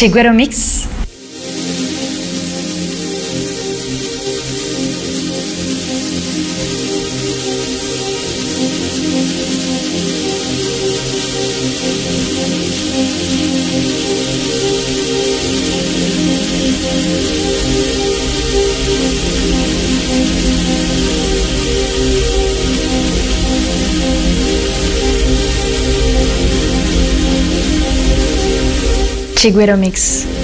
Chiguero Mix. Chiguero Mix.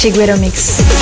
Chigüero Mix.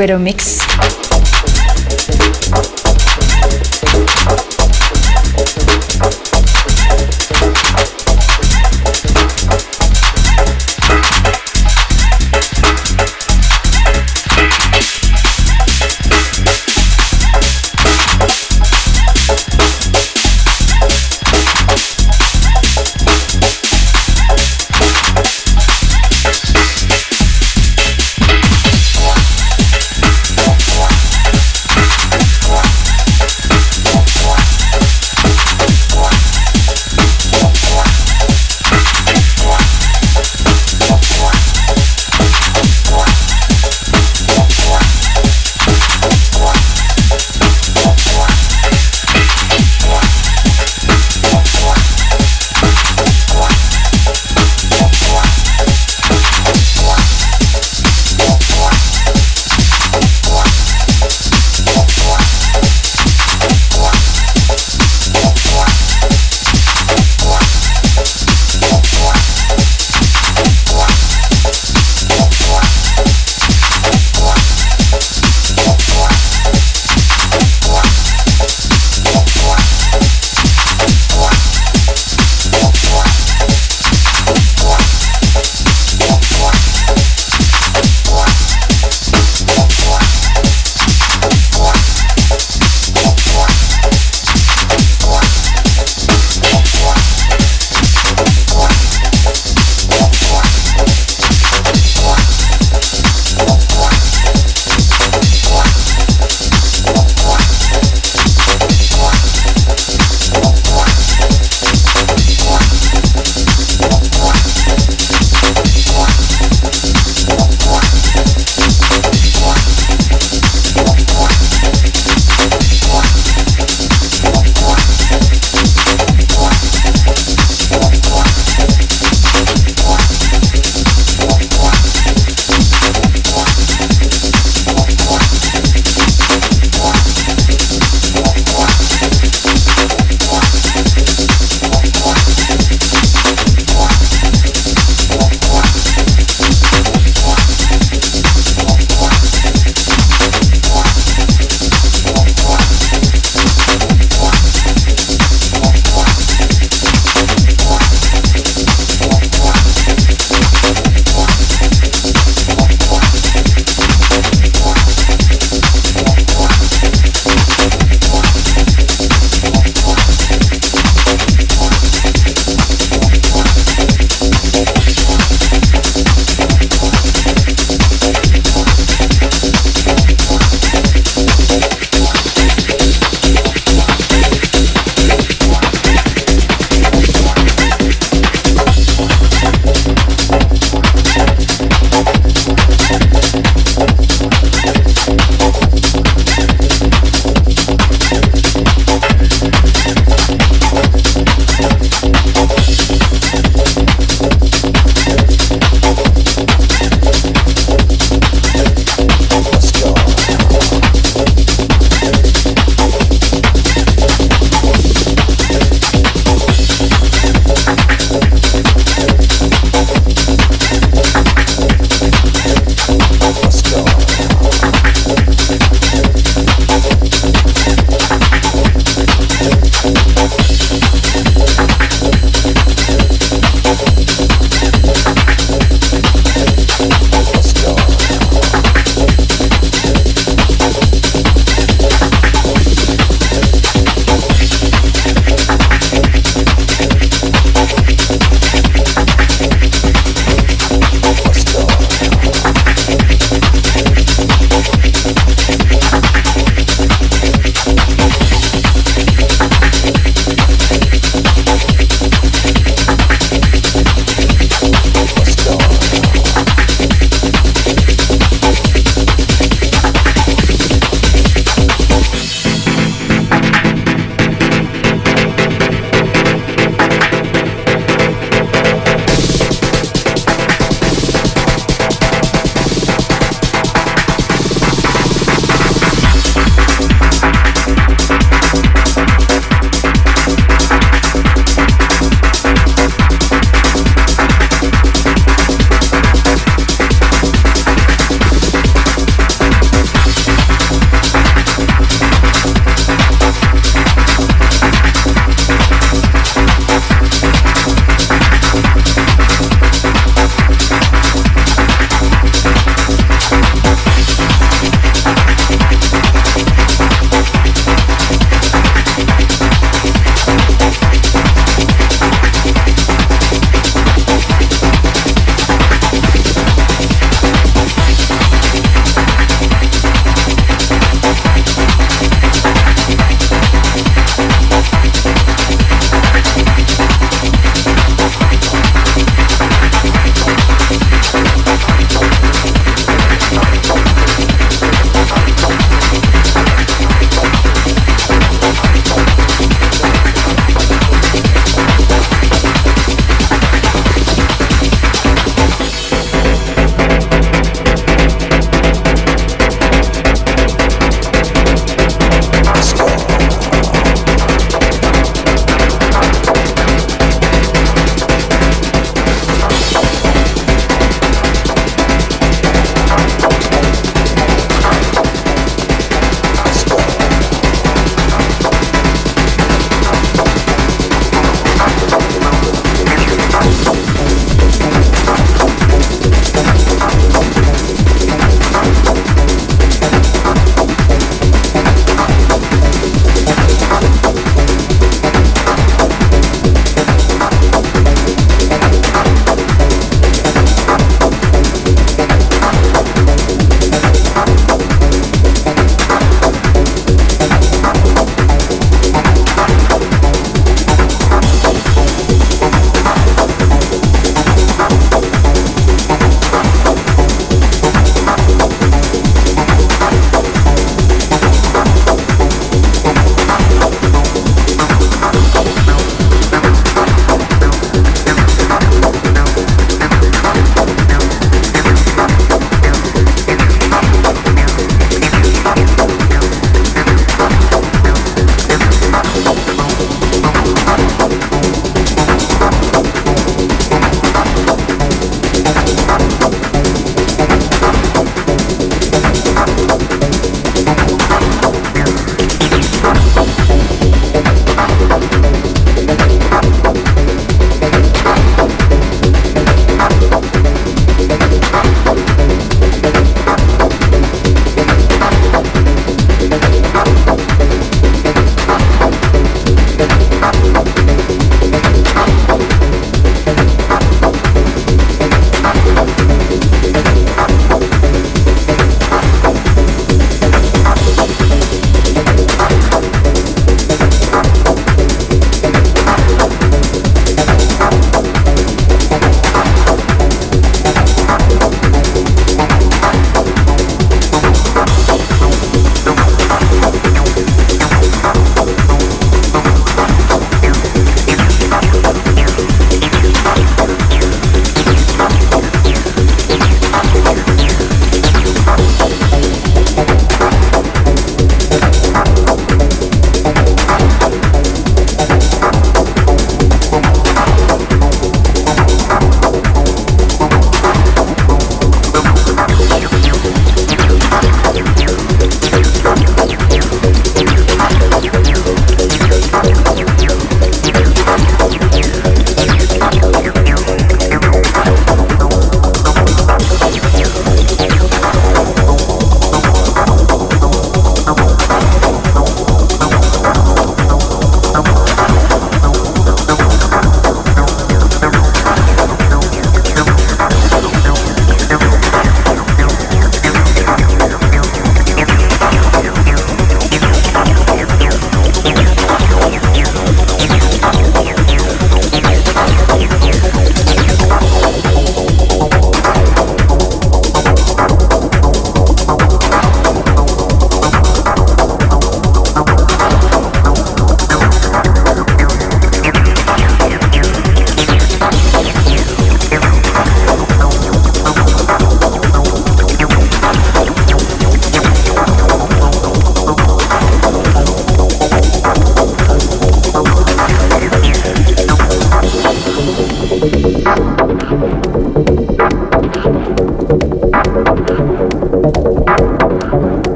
Chiguero Mix.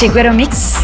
Shiguero Mix.